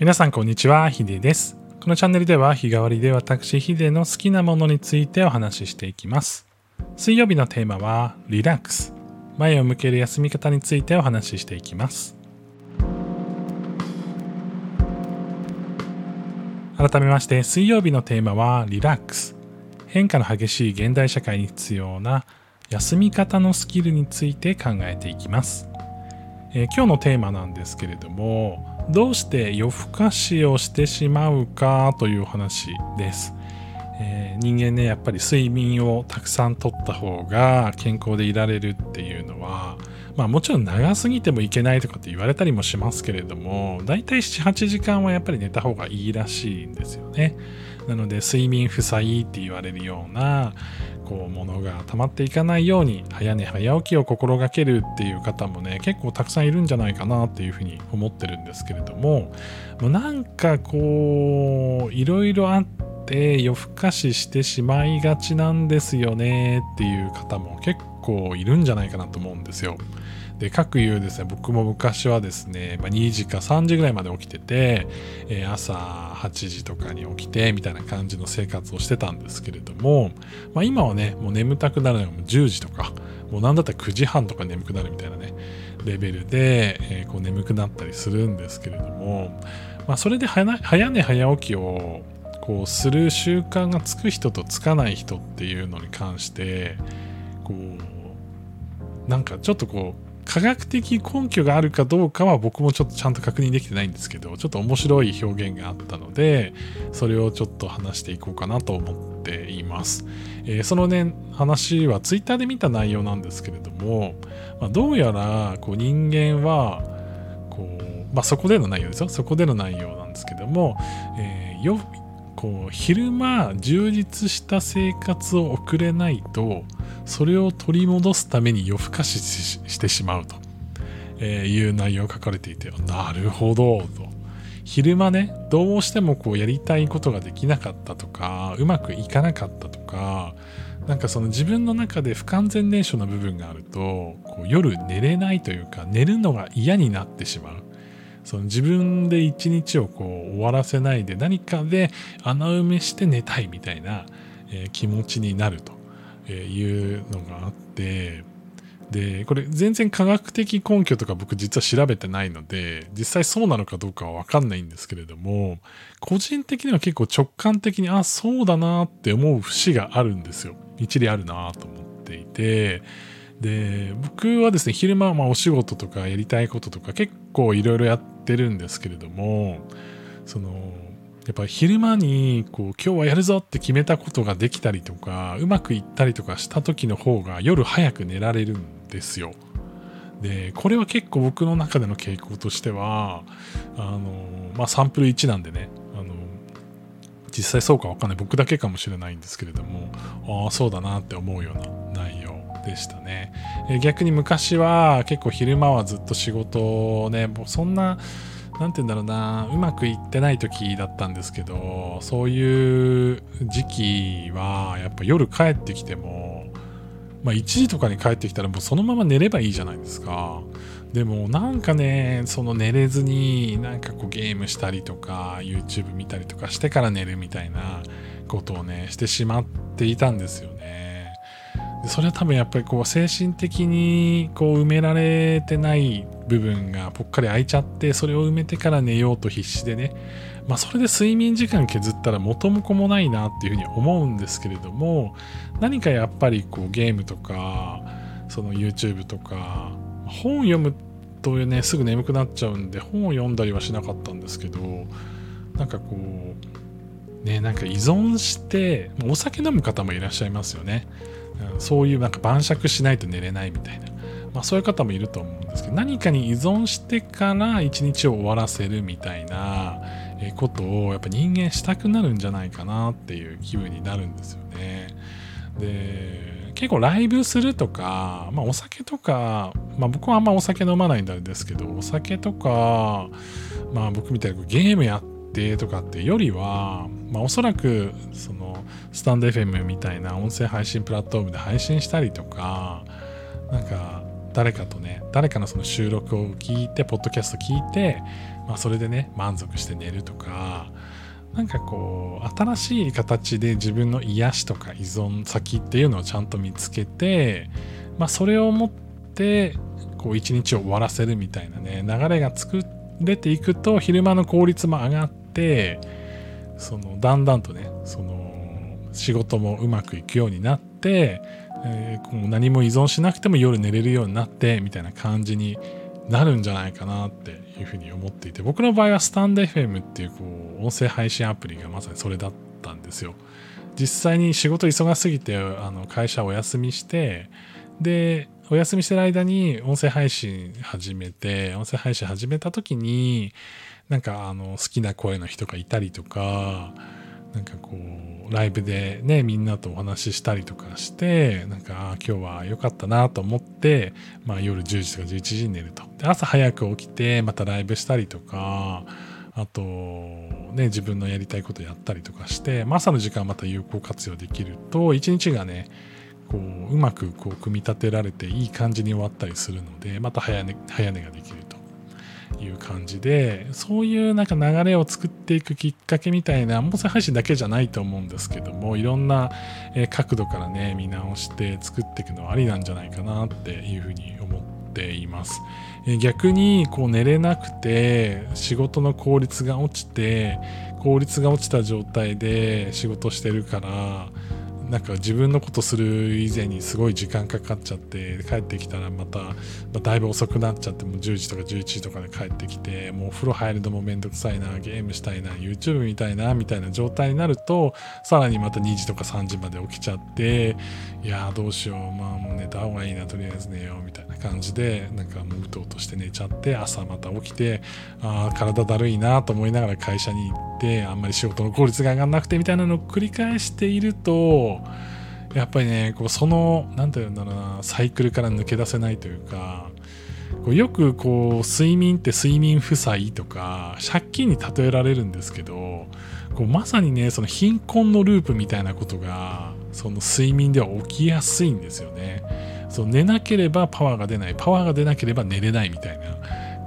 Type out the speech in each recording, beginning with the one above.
皆さんこんにちは、ヒデです。このチャンネルでは日替わりで私ヒデの好きなものについてお話ししていきます。水曜日のテーマはリラックス。前を向ける休み方についてお話ししていきます。改めまして水曜日のテーマはリラックス。変化の激しい現代社会に必要な休み方のスキルについて考えていきます。えー、今日のテーマなんですけれどもどうして夜更かしをしてしまうかという話です、えー、人間ねやっぱり睡眠をたくさんとった方が健康でいられるっていうのはまあもちろん長すぎてもいけないとかって言われたりもしますけれどもだいたい78時間はやっぱり寝た方がいいらしいんですよね。なので睡眠負債って言われるようなこう物が溜まっていかないように早寝早起きを心がけるっていう方もね結構たくさんいるんじゃないかなっていうふうに思ってるんですけれどもなんかこういろいろあって夜更かししてしまいがちなんですよねっていう方も結構いるんじゃないかなと思うんですよ。で、各有ですね、僕も昔はですね、まあ、2時か3時ぐらいまで起きてて、えー、朝8時とかに起きて、みたいな感じの生活をしてたんですけれども、まあ、今はね、もう眠たくなるのがもう10時とか、もうなんだったら9時半とか眠くなるみたいなね、レベルで、えー、こう眠くなったりするんですけれども、まあ、それで早寝早起きをこうする習慣がつく人とつかない人っていうのに関して、こう、なんかちょっとこう、科学的根拠があるかどうかは僕もちょっとちゃんと確認できてないんですけどちょっと面白い表現があったのでそれをちょっと話していこうかなと思っています、えー、そのね話はツイッターで見た内容なんですけれども、まあ、どうやらこう人間はこう、まあ、そこでの内容ですよ。そこでの内容なんですけども、えー、こう昼間充実した生活を送れないとそれを取り戻すために夜更かししてしまうと、えいう内容が書かれていてなるほどと。昼間ねどうしてもこうやりたいことができなかったとかうまくいかなかったとかなんかその自分の中で不完全燃焼な部分があるとこう夜寝れないというか寝るのが嫌になってしまう。その自分で一日をこう終わらせないで何かで穴埋めして寝たいみたいな、えー、気持ちになるというのがあってでこれ全然科学的根拠とか僕実は調べてないので実際そうなのかどうかは分かんないんですけれども個人的には結構直感的にあそうだなって思う節があるんですよ。一理あるなと思っていてで僕はですね昼間はまお仕事とかやりたいこととか結構いろいろやってるんですけれどもそのやっぱ昼間にこう今日はやるぞって決めたことができたりとかうまくいったりとかした時の方が夜早く寝られるんですよ。でこれは結構僕の中での傾向としてはあの、まあ、サンプル1なんでねあの実際そうか分かんない僕だけかもしれないんですけれどもああそうだなって思うような内でしたね。逆に昔は結構昼間はずっと仕事をねもうそんな何て言うんだろうなうまくいってない時だったんですけどそういう時期はやっぱ夜帰ってきてもまあ1時とかに帰ってきたらもうそのまま寝ればいいじゃないですかでもなんかねその寝れずになんかこうゲームしたりとか YouTube 見たりとかしてから寝るみたいなことをねしてしまっていたんですよねそれは多分やっぱりこう精神的にこう埋められてない部分がぽっかり空いちゃってそれを埋めてから寝ようと必死でね。まあそれで睡眠時間削ったら元も子もないなっていうふうに思うんですけれども何かやっぱりこうゲームとかその YouTube とか本を読むとねすぐ眠くなっちゃうんで本を読んだりはしなかったんですけどなんかこうねなんか依存してお酒飲む方もいらっしゃいますよね。そういうなんか晩酌しないと寝れないみたいな、まあ、そういう方もいると思うんですけど何かに依存してから一日を終わらせるみたいなことをやっぱ人間したくなるんじゃないかなっていう気分になるんですよね。で結構ライブするとか、まあ、お酒とか、まあ、僕はあんまお酒飲まないんであれですけどお酒とか、まあ、僕みたいにゲームやってとかってよりは、まあ、おそらくそのスタンド FM みたいな音声配信プラットフォームで配信したりとかなんか誰かとね誰かのその収録を聞いてポッドキャスト聞いて、まあ、それでね満足して寝るとかなんかこう新しい形で自分の癒しとか依存先っていうのをちゃんと見つけて、まあ、それを持ってこう一日を終わらせるみたいなね流れが作れていくと昼間の効率も上がってそのだんだんとねその仕事もうまくいくようになって、えー、何も依存しなくても夜寝れるようになってみたいな感じになるんじゃないかなっていうふうに思っていて僕の場合はスタンド FM っていうこう音声配信アプリがまさにそれだったんですよ。実際に仕事忙しすぎてあの会社お休みしてでお休みしてる間に音声配信始めて音声配信始めた時になんかあの好きな声の人がいたりとかなんかこうライブでねみんなとお話ししたりとかしてなんか今日は良かったなと思って、まあ、夜10時とか11時に寝ると。で朝早く起きてまたライブしたりとかあとね自分のやりたいことやったりとかして、まあ、朝の時間また有効活用できると一日がねこううまくこう組み立てられていい感じに終わったりするのでまた早寝早寝ができるという感じでそういうなんか流れを作っていくきっかけみたいな音声配信だけじゃないと思うんですけどもいろんな角度からね見直して作っていくのはありなんじゃないかなっていうふうに思っています。逆にこう寝れなくて仕事の効率が落ちて効率が落ちた状態で仕事してるからなんか自分のことする以前にすごい時間かかっちゃって帰ってきたらまた、まあ、だいぶ遅くなっちゃってもう10時とか11時とかで帰ってきてもうお風呂入るのもめんどくさいなゲームしたいな YouTube 見たいなみたいな状態になるとさらにまた2時とか3時まで起きちゃっていやどうしようまあもう寝た方がいいなとりあえず寝ようみたいな感じでなんかもううとうとして寝ちゃって朝また起きてああ体だるいなと思いながら会社に行ってあんまり仕事の効率が上がんなくてみたいなのを繰り返しているとやっぱりねこうその何て言うんだろうなサイクルから抜け出せないというかこうよくこう睡眠って睡眠負債とか借金に例えられるんですけどこうまさにねその貧困のループみたいなことがその睡眠では起きやすいんですよね。そう寝なければパワーが出ないパワーが出なければ寝れないみたいな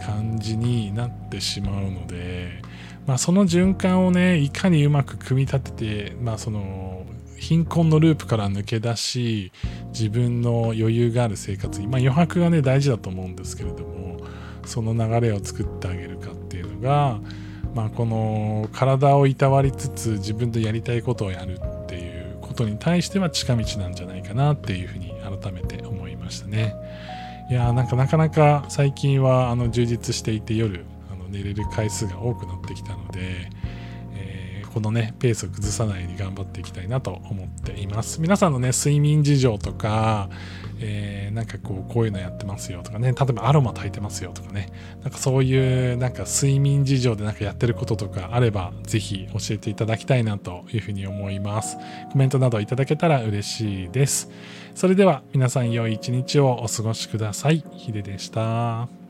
感じになってしまうので、まあ、その循環をねいかにうまく組み立てて、まあ、その貧困のループから抜け出し自分の余裕がある生活、まあ、余白がね大事だと思うんですけれどもその流れを作ってあげるかっていうのが、まあ、この体をいたわりつつ自分でやりたいことをやるっていうことに対しては近道なんじゃないかなっていうふうに改めて思いましたね。いやなんかなかなか最近はあの充実していて夜寝れる回数が多くなってきたのでえこのね、ペースを崩さないように頑張っていきたいなと思っています。皆さんのね、睡眠事情とか、えー、なんかこう、こういうのやってますよとかね、例えばアロマ炊いてますよとかね、なんかそういうなんか睡眠事情でなんかやってることとかあれば、ぜひ教えていただきたいなというふうに思います。コメントなどいただけたら嬉しいです。それでは皆さん良い一日をお過ごしください。ヒデでした。